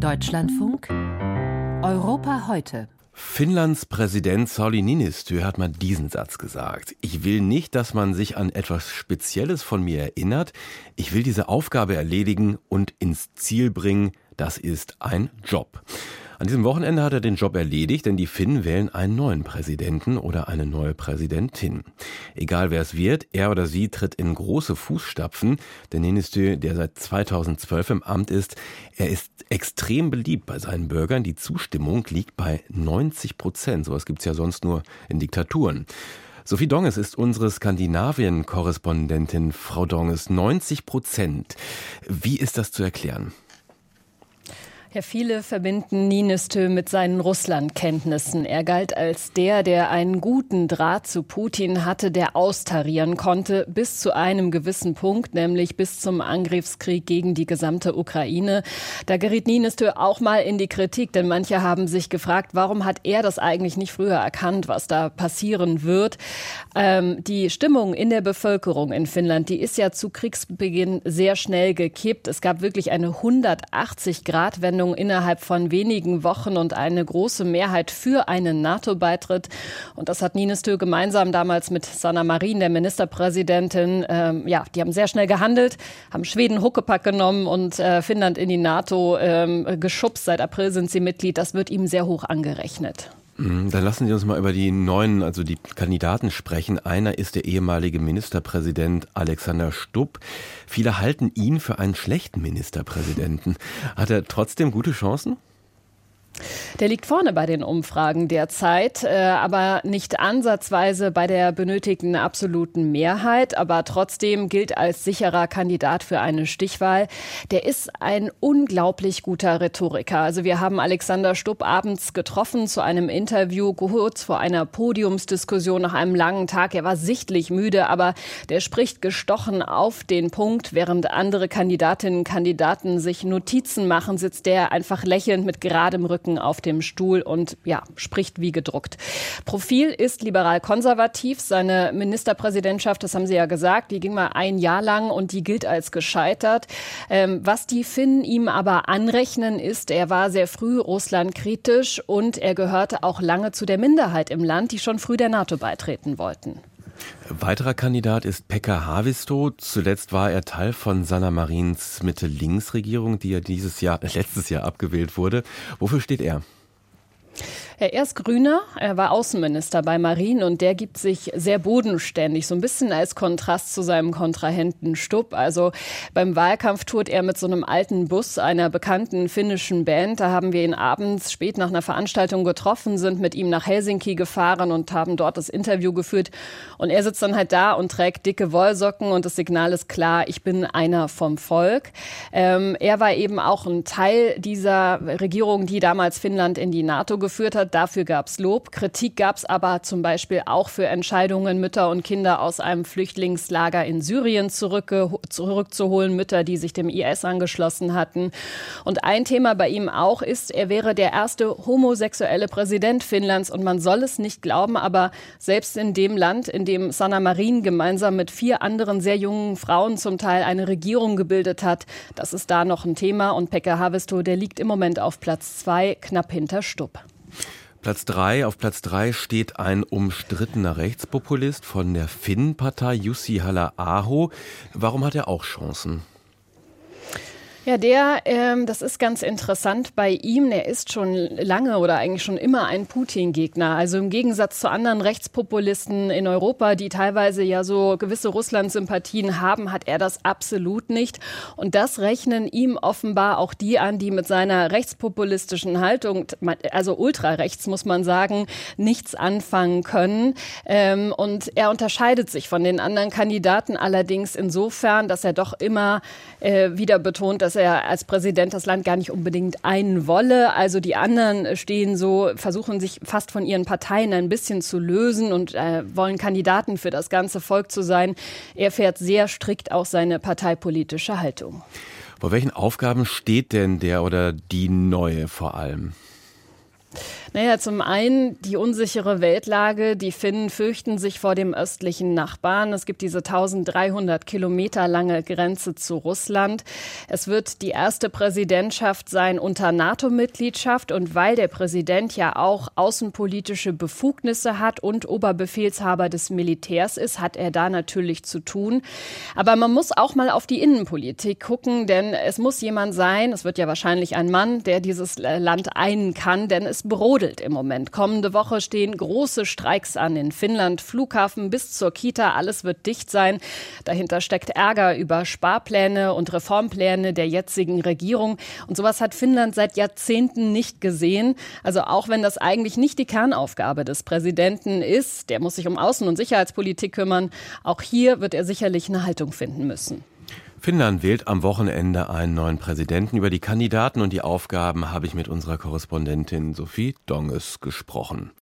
Deutschlandfunk Europa heute. Finnlands Präsident Sauli Niinistö hat mal diesen Satz gesagt. Ich will nicht, dass man sich an etwas Spezielles von mir erinnert. Ich will diese Aufgabe erledigen und ins Ziel bringen. Das ist ein Job. An diesem Wochenende hat er den Job erledigt, denn die Finnen wählen einen neuen Präsidenten oder eine neue Präsidentin. Egal wer es wird, er oder sie tritt in große Fußstapfen. Der Niinistö, der seit 2012 im Amt ist, er ist extrem beliebt bei seinen Bürgern. Die Zustimmung liegt bei 90 Prozent. Sowas gibt's ja sonst nur in Diktaturen. Sophie Donges ist unsere Skandinavien-Korrespondentin. Frau Donges, 90 Prozent. Wie ist das zu erklären? Ja, viele verbinden Ninistö mit seinen Russlandkenntnissen. Er galt als der, der einen guten Draht zu Putin hatte, der austarieren konnte, bis zu einem gewissen Punkt, nämlich bis zum Angriffskrieg gegen die gesamte Ukraine. Da geriet Ninistö auch mal in die Kritik, denn manche haben sich gefragt, warum hat er das eigentlich nicht früher erkannt, was da passieren wird. Ähm, die Stimmung in der Bevölkerung in Finnland, die ist ja zu Kriegsbeginn sehr schnell gekippt. Es gab wirklich eine 180 Grad Wende Abstimmung innerhalb von wenigen Wochen und eine große Mehrheit für einen NATO-Beitritt. Und das hat Ninistö gemeinsam damals mit Sanna Marin, der Ministerpräsidentin, ähm, ja, die haben sehr schnell gehandelt, haben Schweden Huckepack genommen und äh, Finnland in die NATO ähm, geschubst. Seit April sind sie Mitglied. Das wird ihm sehr hoch angerechnet. Mhm, dann lassen Sie uns mal über die neuen, also die Kandidaten sprechen. Einer ist der ehemalige Ministerpräsident Alexander Stubb. Viele halten ihn für einen schlechten Ministerpräsidenten. Hat er trotzdem gute Chancen? Der liegt vorne bei den Umfragen derzeit, äh, aber nicht ansatzweise bei der benötigten absoluten Mehrheit, aber trotzdem gilt als sicherer Kandidat für eine Stichwahl. Der ist ein unglaublich guter Rhetoriker. Also wir haben Alexander Stubb abends getroffen zu einem Interview kurz vor einer Podiumsdiskussion nach einem langen Tag. Er war sichtlich müde, aber der spricht gestochen auf den Punkt, während andere Kandidatinnen und Kandidaten sich Notizen machen, sitzt der einfach lächelnd mit geradem Rücken Rücken auf dem Stuhl und ja, spricht wie gedruckt. Profil ist liberal-konservativ. Seine Ministerpräsidentschaft, das haben Sie ja gesagt, die ging mal ein Jahr lang und die gilt als gescheitert. Ähm, was die Finnen ihm aber anrechnen, ist, er war sehr früh Russland kritisch und er gehörte auch lange zu der Minderheit im Land, die schon früh der NATO beitreten wollten. Weiterer Kandidat ist Pekka Haavisto. Zuletzt war er Teil von Sanna Marins Mitte-Links-Regierung, die ja dieses Jahr, letztes Jahr abgewählt wurde. Wofür steht er? Er ist Grüner, er war Außenminister bei Marien und der gibt sich sehr bodenständig, so ein bisschen als Kontrast zu seinem Kontrahenten Stubb. Also beim Wahlkampf tourt er mit so einem alten Bus einer bekannten finnischen Band. Da haben wir ihn abends spät nach einer Veranstaltung getroffen, sind mit ihm nach Helsinki gefahren und haben dort das Interview geführt. Und er sitzt dann halt da und trägt dicke Wollsocken und das Signal ist klar, ich bin einer vom Volk. Ähm, er war eben auch ein Teil dieser Regierung, die damals Finnland in die NATO geführt hat. Dafür gab es Lob. Kritik gab es aber zum Beispiel auch für Entscheidungen, Mütter und Kinder aus einem Flüchtlingslager in Syrien zurückzuholen, Mütter, die sich dem IS angeschlossen hatten. Und ein Thema bei ihm auch ist, er wäre der erste homosexuelle Präsident Finnlands. Und man soll es nicht glauben, aber selbst in dem Land, in dem Sanna Marin gemeinsam mit vier anderen sehr jungen Frauen zum Teil eine Regierung gebildet hat, das ist da noch ein Thema. Und Pekka Havisto, der liegt im Moment auf Platz zwei, knapp hinter Stubb. Platz drei, auf Platz drei steht ein umstrittener Rechtspopulist von der Finn-Partei, Jussi Halla-Aho. Warum hat er auch Chancen? Ja, der, ähm, das ist ganz interessant bei ihm. Er ist schon lange oder eigentlich schon immer ein Putin-Gegner. Also im Gegensatz zu anderen Rechtspopulisten in Europa, die teilweise ja so gewisse Russland-Sympathien haben, hat er das absolut nicht. Und das rechnen ihm offenbar auch die an, die mit seiner rechtspopulistischen Haltung, also ultrarechts muss man sagen, nichts anfangen können. Ähm, und er unterscheidet sich von den anderen Kandidaten allerdings insofern, dass er doch immer äh, wieder betont, dass dass er als Präsident das Land gar nicht unbedingt einen wolle. Also die anderen stehen so, versuchen sich fast von ihren Parteien ein bisschen zu lösen und äh, wollen Kandidaten für das ganze Volk zu sein. Er fährt sehr strikt auch seine parteipolitische Haltung. Vor welchen Aufgaben steht denn der oder die Neue vor allem? Naja, zum einen die unsichere Weltlage. Die Finnen fürchten sich vor dem östlichen Nachbarn. Es gibt diese 1300 Kilometer lange Grenze zu Russland. Es wird die erste Präsidentschaft sein unter NATO-Mitgliedschaft. Und weil der Präsident ja auch außenpolitische Befugnisse hat und Oberbefehlshaber des Militärs ist, hat er da natürlich zu tun. Aber man muss auch mal auf die Innenpolitik gucken, denn es muss jemand sein, es wird ja wahrscheinlich ein Mann, der dieses Land einen kann, denn es brodelt brodelt im Moment. Kommende Woche stehen große Streiks an in Finnland, Flughafen bis zur Kita, alles wird dicht sein. Dahinter steckt Ärger über Sparpläne und Reformpläne der jetzigen Regierung. Und sowas hat Finnland seit Jahrzehnten nicht gesehen. Also auch wenn das eigentlich nicht die Kernaufgabe des Präsidenten ist, der muss sich um Außen- und Sicherheitspolitik kümmern, auch hier wird er sicherlich eine Haltung finden müssen. Finnland wählt am Wochenende einen neuen Präsidenten. Über die Kandidaten und die Aufgaben habe ich mit unserer Korrespondentin Sophie Donges gesprochen.